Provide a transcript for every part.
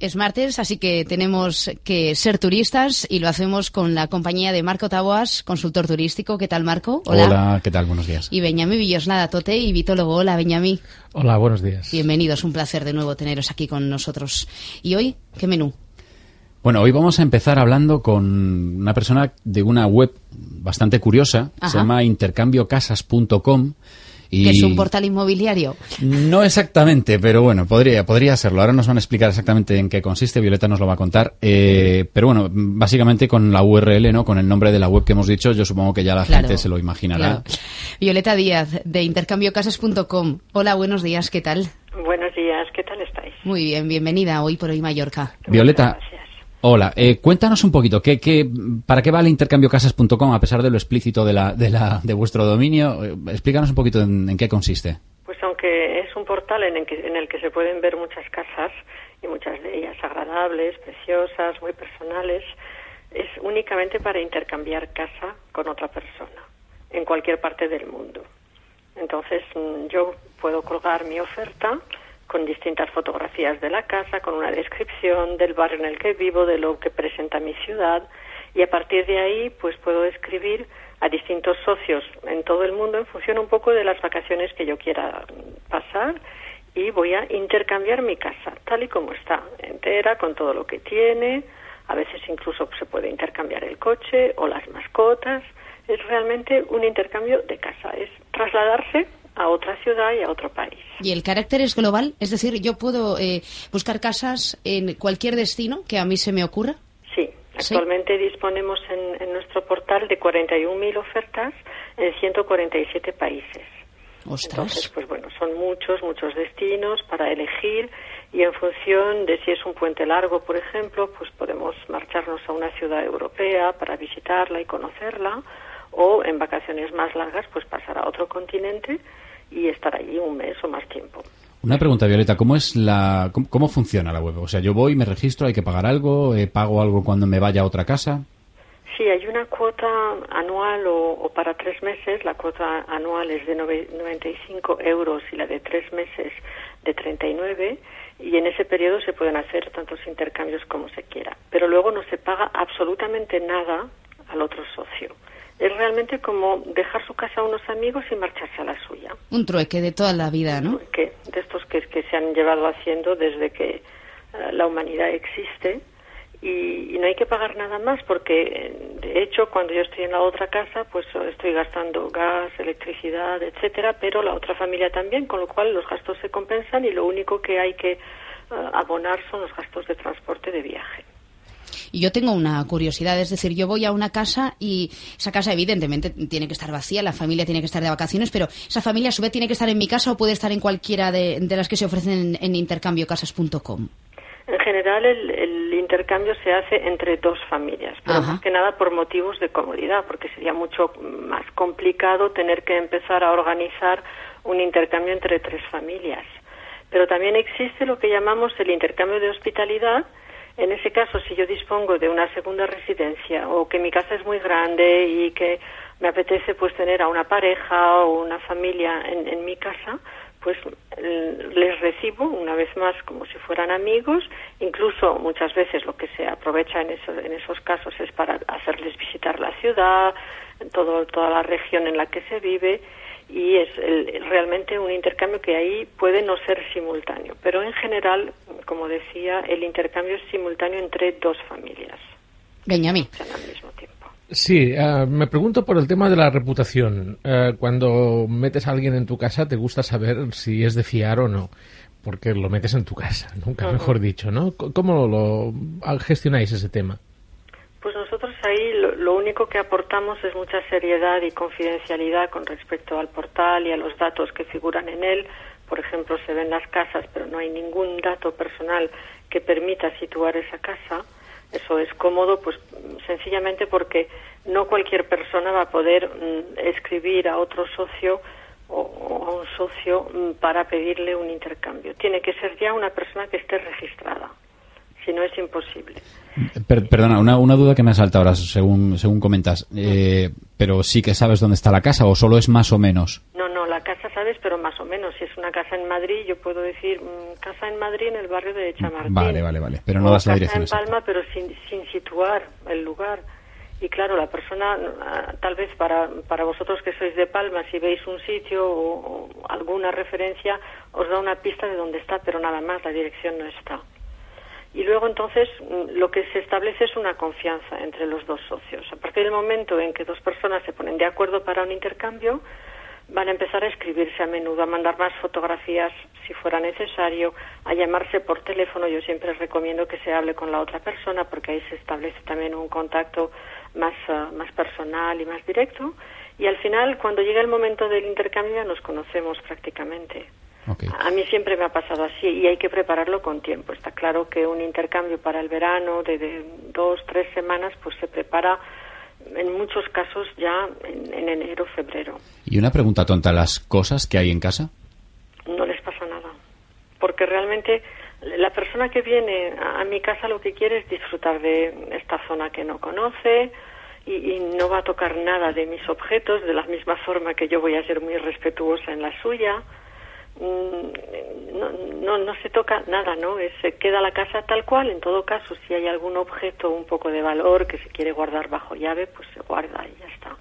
Es martes, así que tenemos que ser turistas y lo hacemos con la compañía de Marco Taboas, consultor turístico. ¿Qué tal, Marco? Hola. Hola, ¿qué tal? Buenos días. Y Beñamí Villoslada Tote y vitólogo. Hola, Beñamí. Hola, buenos días. Bienvenidos, un placer de nuevo teneros aquí con nosotros. ¿Y hoy qué menú? Bueno, hoy vamos a empezar hablando con una persona de una web bastante curiosa, se llama intercambiocasas.com que es un portal inmobiliario. No exactamente, pero bueno, podría, podría serlo. Ahora nos van a explicar exactamente en qué consiste, Violeta nos lo va a contar. Eh, pero bueno, básicamente con la URL, ¿no? Con el nombre de la web que hemos dicho, yo supongo que ya la gente se lo imaginará. Violeta Díaz, de intercambiocasas.com. Hola, buenos días, ¿qué tal? Buenos días, ¿qué tal estáis? Muy bien, bienvenida hoy por hoy Mallorca. Violeta, Hola, eh, cuéntanos un poquito, ¿qué, qué, ¿para qué vale intercambiocasas.com a pesar de lo explícito de, la, de, la, de vuestro dominio? Eh, explícanos un poquito en, qué consiste. Pues aunque es un portal en el, que, en el que se pueden ver muchas casas y muchas de ellas agradables, preciosas, muy personales, es únicamente para intercambiar casa con otra persona en cualquier parte del mundo. Entonces mm, yo puedo colgar mi oferta con distintas fotografías de la casa, con una descripción del barrio en el que vivo, de lo que presenta mi ciudad. Y a partir de ahí pues puedo escribir a distintos socios en todo el mundo en función un poco de las vacaciones que yo quiera pasar. Y voy a intercambiar mi casa tal y como está, entera, con todo lo que tiene, a veces incluso se puede intercambiar el coche o las mascotas, es realmente un intercambio de casa, es trasladarse a otra ciudad y a otro país. ¿Y el carácter es global? Es decir, ¿yo puedo eh, buscar casas en cualquier destino que a mí se me ocurra? Sí, actualmente disponemos en, en, nuestro portal de 41.000 ofertas en 147 países. Ostras. Entonces, pues bueno, son muchos, muchos destinos para elegir y en función de si es un puente largo, por ejemplo, pues podemos marcharnos a una ciudad europea para visitarla y conocerla o en vacaciones más largas, pues pasar a otro continente y estar allí un mes o más tiempo. Una pregunta, Violeta, ¿cómo es la, cómo, funciona la web? O sea, yo voy, me registro, hay que pagar algo, eh, pago algo cuando me vaya a otra casa. Sí, hay una cuota anual o, para tres meses. La cuota anual es de 95 euros y la de tres meses de 39 y en ese periodo se pueden hacer tantos intercambios como se quiera. Pero luego no se paga absolutamente nada al otro socio es realmente como dejar su casa a unos amigos y marcharse a la suya. Un trueque de toda la vida, ¿no? Un trueque de estos que, que se han llevado haciendo desde que eh, la humanidad existe y, no hay que pagar nada más porque, de hecho, cuando yo estoy en la otra casa, pues estoy gastando gas, electricidad, etcétera, pero la otra familia también, con lo cual los gastos se compensan y lo único que hay que eh, abonar son los gastos de transporte de viaje. Y yo tengo una curiosidad, es decir, yo voy a una casa y esa casa evidentemente tiene que estar vacía, la familia tiene que estar de vacaciones, pero esa familia a su vez tiene que estar en mi casa o puede estar en cualquiera de, las que se ofrecen en, intercambiocasas.com. En general, el, intercambio se hace entre dos familias, pero más que nada por motivos de comodidad, porque sería mucho más complicado tener que empezar a organizar un intercambio entre tres familias. Pero también existe lo que llamamos el intercambio de hospitalidad, en ese caso, si yo dispongo de una segunda residencia o que mi casa es muy grande y que me apetece pues tener a una pareja o una familia en, mi casa, pues les recibo una vez más como si fueran amigos, incluso muchas veces lo que se aprovecha en, en esos casos es para hacerles visitar la ciudad, todo, toda la región en la que se vive y es realmente un intercambio que ahí puede no ser simultáneo, pero en general, como decía, el intercambio es simultáneo entre dos familias. Benjamín. Al mismo tiempo. Sí, eh, me pregunto por el tema de la reputación. Eh, cuando metes a alguien en tu casa, te gusta saber si es de fiar o no, porque lo metes en tu casa, nunca mejor dicho, ¿no? ¿Cómo lo gestionáis ese tema? Pues nosotros ahí lo, único que aportamos es mucha seriedad y confidencialidad con respecto al portal y a los datos que figuran en él. Por ejemplo, se ven las casas, pero no hay ningún dato personal que permita situar esa casa. Eso es cómodo, pues sencillamente porque no cualquier persona va a poder mm, escribir a otro socio o, a un socio mm, para pedirle un intercambio. Tiene que ser ya una persona que esté registrada si no es imposible. perdona, una, una, duda que me ha saltado ahora, según, según comentas. Eh, ¿Pero sí que sabes dónde está la casa o solo es más o menos? No, no, la casa sabes, pero más o menos. Si es una casa en Madrid, yo puedo decir mm, casa en Madrid en el barrio de Chamartín. Vale, vale, vale. Pero no das la dirección. Casa en Palma, pero sin, sin situar el lugar. Y claro, la persona, ah, tal vez para, para vosotros que sois de Palma, si veis un sitio o, alguna referencia, os da una pista de dónde está, pero nada más, la dirección no está. Y luego entonces mm, lo que se establece es una confianza entre los dos socios. A partir del momento en que dos personas se ponen de acuerdo para un intercambio, van a empezar a escribirse a menudo, a mandar más fotografías si fuera necesario, a llamarse por teléfono. Yo siempre recomiendo que se hable con la otra persona porque ahí se establece también un contacto más, ah, más personal y más directo. Y al final, cuando llega el momento del intercambio, ya nos conocemos prácticamente. A mí siempre me ha pasado así y hay que prepararlo con tiempo. Está claro que un intercambio para el verano de, de dos, tres semanas, pues se prepara en muchos casos ya en, en enero, febrero. Y una pregunta tonta, ¿las cosas que hay en casa? No les pasa nada, porque realmente la persona que viene a, mi casa lo que quiere es disfrutar de esta zona que no conoce y, no va a tocar nada de mis objetos de la misma forma que yo voy a ser muy respetuosa en la suya. Mm, no, no, no se toca nada, ¿no? se queda la casa tal cual. En todo caso, si hay algún objeto un poco de valor que se quiere guardar bajo llave, pues se guarda y ya está.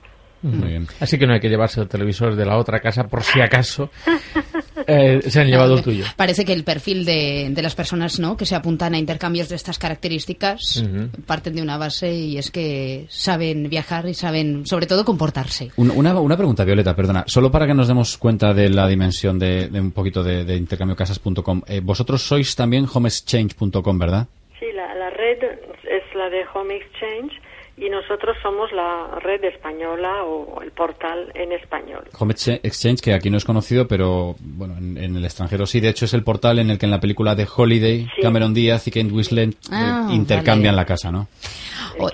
Así que no hay que llevarse el televisor de la otra casa por si acaso eh, se han llevado el tuyo. Parece que el perfil de, las personas ¿no? que se apuntan a intercambios de estas características parten de una base y es que saben viajar y saben sobre todo comportarse. Una, una pregunta, Violeta, perdona. Solo para que nos demos cuenta de la dimensión de, un poquito de, de intercambiocasas.com. Eh, vosotros sois también homeexchange.com, ¿verdad? Sí, la, la red es la de Home Exchange y nosotros somos la red española o el portal en español. Home Exchange, que aquí no es conocido, pero bueno, en, el extranjero sí. De hecho, es el portal en el que en la película de Holiday, Cameron Díaz y Kate Winslet eh, ah, intercambian la casa, ¿no?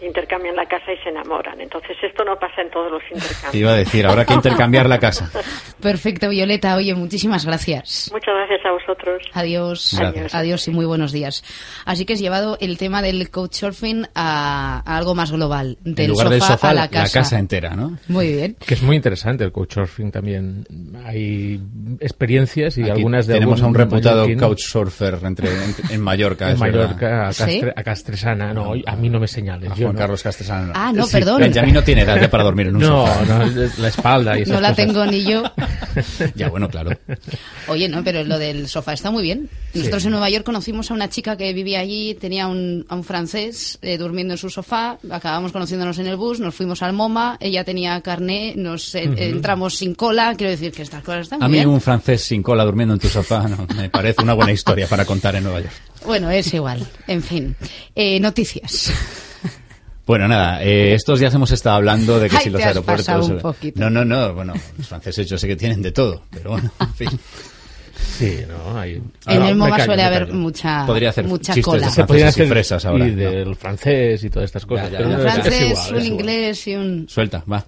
intercambian la casa y se enamoran. Entonces, esto no pasa en todos los intercambios. iba a decir, habrá que intercambiar la casa. Perfecto, Violeta. Oye, muchísimas gracias. Muchas gracias a vosotros. Adiós. Adiós. y muy buenos días. Así que has llevado el tema del couchsurfing a, a algo más global. Del en lugar sofá del sofá, a la casa. la casa entera, ¿no? Muy bien. Que es muy interesante el couchsurfing también. Hay experiencias y algunas de Tenemos a un reputado couchsurfer entre, en Mallorca. en Mallorca, a, Castresana. No, a mí no me señales. Juan Carlos Castresana. Ah, no, perdón. Benjamín no tiene edad ya para dormir en un no, sofá. No, la espalda y esas No la tengo ni yo. ya, bueno, claro. Oye, no, pero lo del sofá está muy bien. Nosotros en Nueva York conocimos a una chica que vivía allí, tenía un, a un francés eh, durmiendo en su sofá, acabamos conociéndonos en el bus, nos fuimos al MoMA, ella tenía carné, nos eh, entramos sin cola, quiero decir que estas cosas están muy A mí un francés sin cola durmiendo en tu sofá no, me parece una buena historia para contar en Nueva York. Bueno, es igual. En fin. Eh, noticias. Bueno, nada, eh, estos días hemos estado hablando de que si los aeropuertos. Un. No, no, no, bueno, los franceses yo sé que tienen de todo, pero bueno, en fin. Sí, no, hay... En el MoMA suele haber mucha, Podría hacer mucha cola. De Se podría hacer fresas ahora. Y del francés y todas estas cosas. Ya, un francés, un inglés y un... Suelta, va.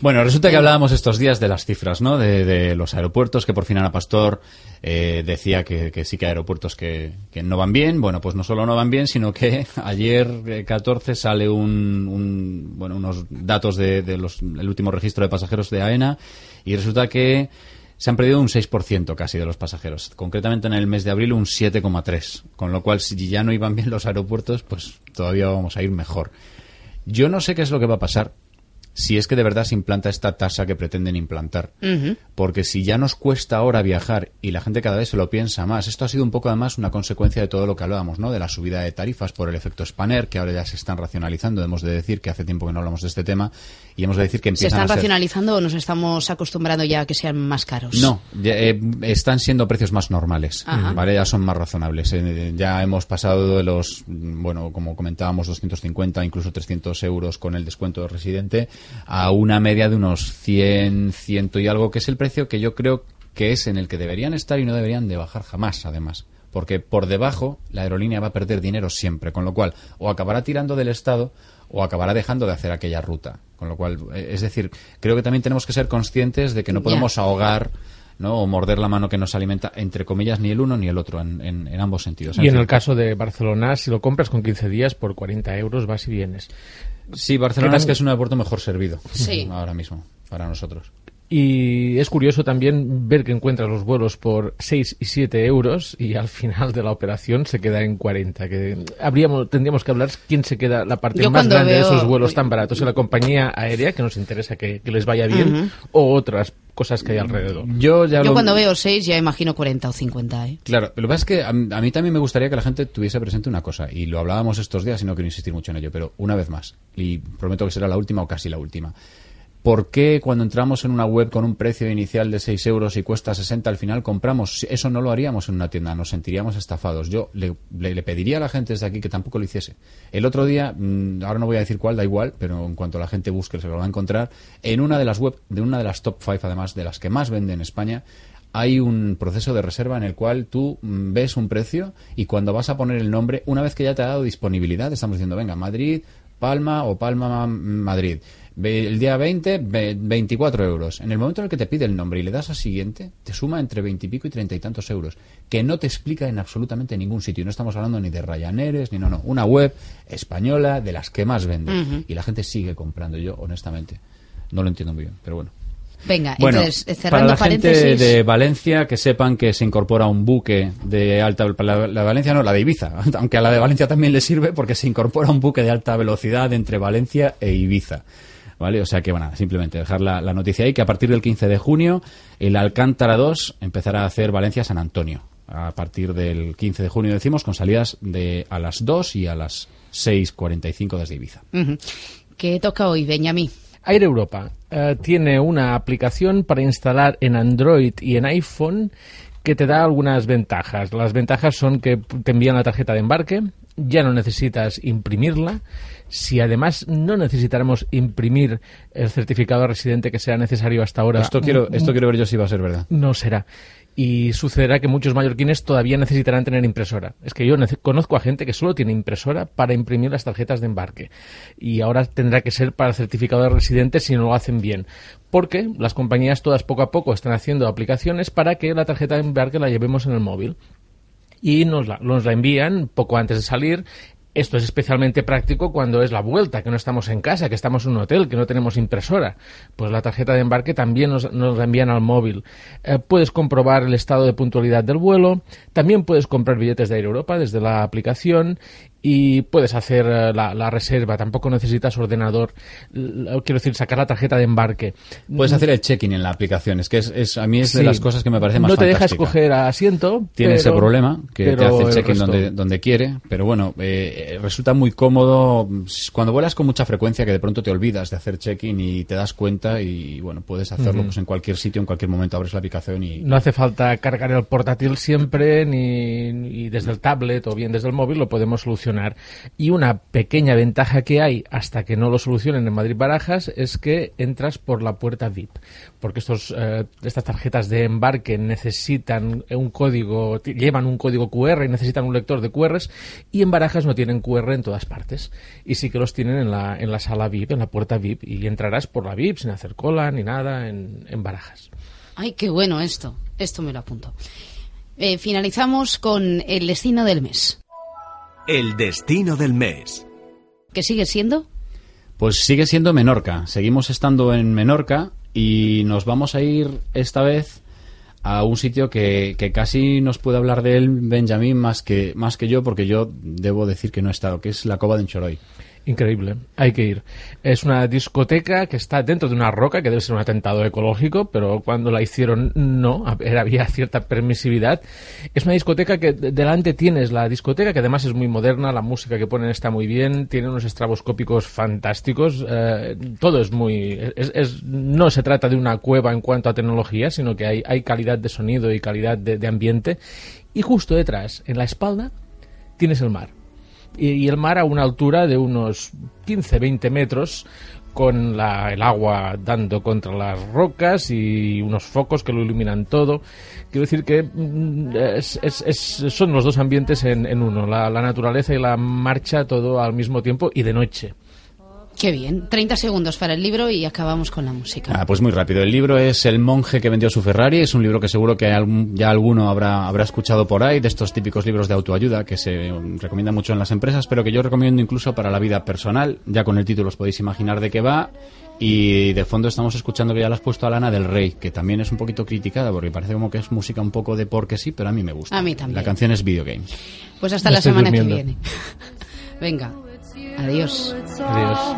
Bueno, resulta que hablábamos estos días de las cifras, ¿no? De, de los aeropuertos, que por fin Ana Pastor eh, decía que, que, sí que hay aeropuertos que, que, no van bien. Bueno, pues no solo no van bien, sino que ayer 14 eh, sale un, un, bueno, unos datos del de los, el último registro de pasajeros de AENA y resulta que se han perdido un 6% casi de los pasajeros. Concretamente en el mes de abril un 7,3%. Con lo cual, si ya no iban bien los aeropuertos, pues todavía vamos a ir mejor. Yo no sé qué es lo que va a pasar si es que de verdad se implanta esta tasa que pretenden implantar. Porque si ya nos cuesta ahora viajar y la gente cada vez se lo piensa más, esto ha sido un poco además una consecuencia de todo lo que hablábamos, ¿no? De la subida de tarifas por el efecto Spanner, que ahora ya se están racionalizando. Hemos de decir que hace tiempo que no hablamos de este tema y hemos de decir que empiezan ¿Se están a racionalizando o nos estamos acostumbrando ya a que sean más caros? No, eh, están siendo precios más normales, ¿vale? Ya son más razonables. Eh, ya hemos pasado de los, bueno, como comentábamos, 250, incluso 300 euros con el descuento de residente a una media de unos 100, ciento y algo, que es el precio que yo creo que es en el que deberían estar y no deberían de bajar jamás, además. Porque por debajo la aerolínea va a perder dinero siempre, con lo cual o acabará tirando del Estado o acabará dejando de hacer aquella ruta. Con lo cual, eh, es decir, creo que también tenemos que ser conscientes de que no podemos ahogar ¿no? o morder la mano que nos alimenta, entre comillas, ni el uno ni el otro, en, en, ambos sentidos. Y en, el caso de Barcelona, si lo compras con 15 días por 40 euros, vas y vienes. Sí, Barcelona es que es un aeropuerto mejor servido ahora mismo para nosotros. Y es curioso también ver que encuentras los vuelos por 6 y 7 euros y al final de la operación se queda en 40. Que habríamos, tendríamos que hablar quién se queda la parte más grande de esos vuelos tan baratos. la compañía aérea, que nos interesa que, les vaya bien, o otras cosas que hay alrededor. Yo, ya Yo cuando veo 6 ya imagino 40 o 50. ¿eh? Claro, lo que pasa es que a, mí también me gustaría que la gente tuviese presente una cosa, y lo hablábamos estos días y no quiero insistir mucho en ello, pero una vez más, y prometo que será la última o casi la última. ¿Por qué cuando entramos en una web con un precio inicial de 6 euros y cuesta 60 al final compramos? Eso no lo haríamos en una tienda, nos sentiríamos estafados. Yo le, pediría a la gente desde aquí que tampoco lo hiciese. El otro día, mm, ahora no voy a decir cuál, da igual, pero en cuanto la gente busque se lo va a encontrar, en una de las web, de una de las top 5 además, de las que más vende en España, hay un proceso de reserva en el cual tú mm, ves un precio y cuando vas a poner el nombre, una vez que ya te ha dado disponibilidad, estamos diciendo, venga, Madrid, Palma o Palma Madrid el día 20, 24 euros. En el momento en el que te pide el nombre y le das a siguiente, te suma entre 20 y pico y 30 y tantos euros, que no te explica en absolutamente ningún sitio. No estamos hablando ni de Ryanair, ni no, no. Una web española de las que más vende. Y la gente sigue comprando. Yo, honestamente, no lo entiendo muy bien, pero bueno. Venga, entonces, cerrando para la gente de Valencia, que sepan que se incorpora un buque de alta... La, la de Valencia no, la de Ibiza, aunque a la de Valencia también le sirve porque se incorpora un buque de alta velocidad entre Valencia e Ibiza. ¿Vale? O sea que, bueno, simplemente dejar la, noticia ahí que a partir del 15 de junio el Alcántara 2 empezará a hacer Valencia-San Antonio. A partir del 15 de junio, decimos, con salidas de a las 2 y a las 6.45 desde Ibiza. ¿Qué toca hoy, Benjamín? Air Europa eh, tiene una aplicación para instalar en Android y en iPhone que te da algunas ventajas. Las ventajas son que te envían la tarjeta de embarque, ya no necesitas imprimirla, si además no necesitáramos imprimir el certificado residente que sea necesario hasta ahora. Esto quiero, esto quiero ver yo si va a ser verdad. No será. Y sucederá que muchos mallorquines todavía necesitarán tener impresora. Es que yo conozco a gente que solo tiene impresora para imprimir las tarjetas de embarque. Y ahora tendrá que ser para el certificado de residente si no lo hacen bien. Porque las compañías todas poco a poco están haciendo aplicaciones para que la tarjeta de embarque la llevemos en el móvil y nos la, nos la, envían poco antes de salir esto es especialmente práctico cuando es la vuelta, que no estamos en casa, que estamos en un hotel, que no tenemos impresora. Pues la tarjeta de embarque también nos, nos la envían al móvil. Eh, puedes comprobar el estado de puntualidad del vuelo. También puedes comprar billetes de Air Europa desde la aplicación y puedes hacer eh, la, reserva. Tampoco necesitas ordenador, quiero decir, sacar la tarjeta de embarque. Puedes hacer el check-in en la aplicación. Es que es, a mí es de las cosas que me parece más No te deja escoger asiento. Tiene ese problema, que te hace el check-in donde, donde quiere. Pero bueno, eh, resulta muy cómodo cuando vuelas con mucha frecuencia que de pronto te olvidas de hacer check-in y te das cuenta y bueno, puedes hacerlo pues en cualquier sitio, en cualquier momento abres la aplicación y... No hace falta cargar el portátil siempre ni, ni desde el tablet o bien desde el móvil lo podemos solucionar y una pequeña ventaja que hay hasta que no lo solucionen en Madrid Barajas es que entras por la puerta VIP, porque estos, eh, estas tarjetas de embarque necesitan un código, llevan un código QR y necesitan un lector de QRs y en Barajas no tienen QR en todas partes y sí que los tienen en la, en la sala VIP, en la puerta VIP y entrarás por la VIP sin hacer cola ni nada en, en Barajas. Ay, qué bueno esto. Esto me lo apunto. Eh, finalizamos con el destino del mes. El destino del mes. ¿Qué sigue siendo? Pues sigue siendo Menorca. Seguimos estando en Menorca y nos vamos a ir esta vez a un sitio que, que, casi nos puede hablar de él Benjamín más que, más que yo, porque yo debo decir que no he estado, que es la Cova de Enchoroy. Increíble, hay que ir. Es una discoteca que está dentro de una roca, que debe ser un atentado ecológico, pero cuando la hicieron no, había cierta permisividad. Es una discoteca que delante tienes la discoteca, que además es muy moderna, la música que ponen está muy bien, tiene unos estraboscópicos fantásticos, eh, todo es muy... Es, no se trata de una cueva en cuanto a tecnología, sino que hay, hay calidad de sonido y calidad de ambiente. Y justo detrás, en la espalda, tienes el mar y, el mar a una altura de unos 15-20 metros con el agua dando contra las rocas y unos focos que lo iluminan todo. Quiero decir que mm, son los dos ambientes en, uno, la, naturaleza y la marcha todo al mismo tiempo y de noche. Qué bien. 30 segundos para el libro y acabamos con la música. Ah, pues muy rápido. El libro es El monje que vendió su Ferrari. Es un libro que seguro que ya alguno habrá, habrá escuchado por ahí, de estos típicos libros de autoayuda que se recomiendan mucho en las empresas, pero que yo recomiendo incluso para la vida personal. Ya con el título os podéis imaginar de qué va. Y de fondo estamos escuchando que ya la has puesto a Lana del Rey, que también es un poquito criticada porque parece como que es música un poco de porque sí, pero a mí me gusta. A mí también. La canción es Video Games. Pues hasta la semana que viene. Venga, adiós. Adiós.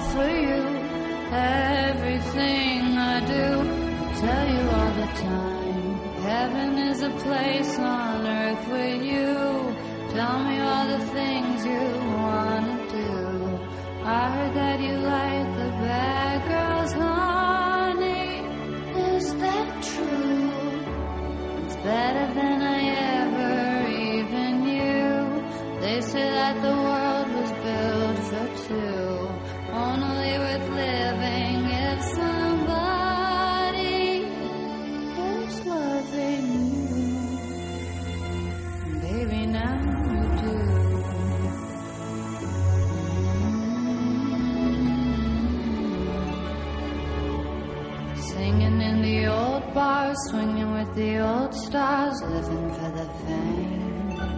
Tell me all the things you wanna do. I heard that you like the bad girls, honey. Is that true? It's better than I ever even knew. They say that the world swinging with the old stars, living for the fame.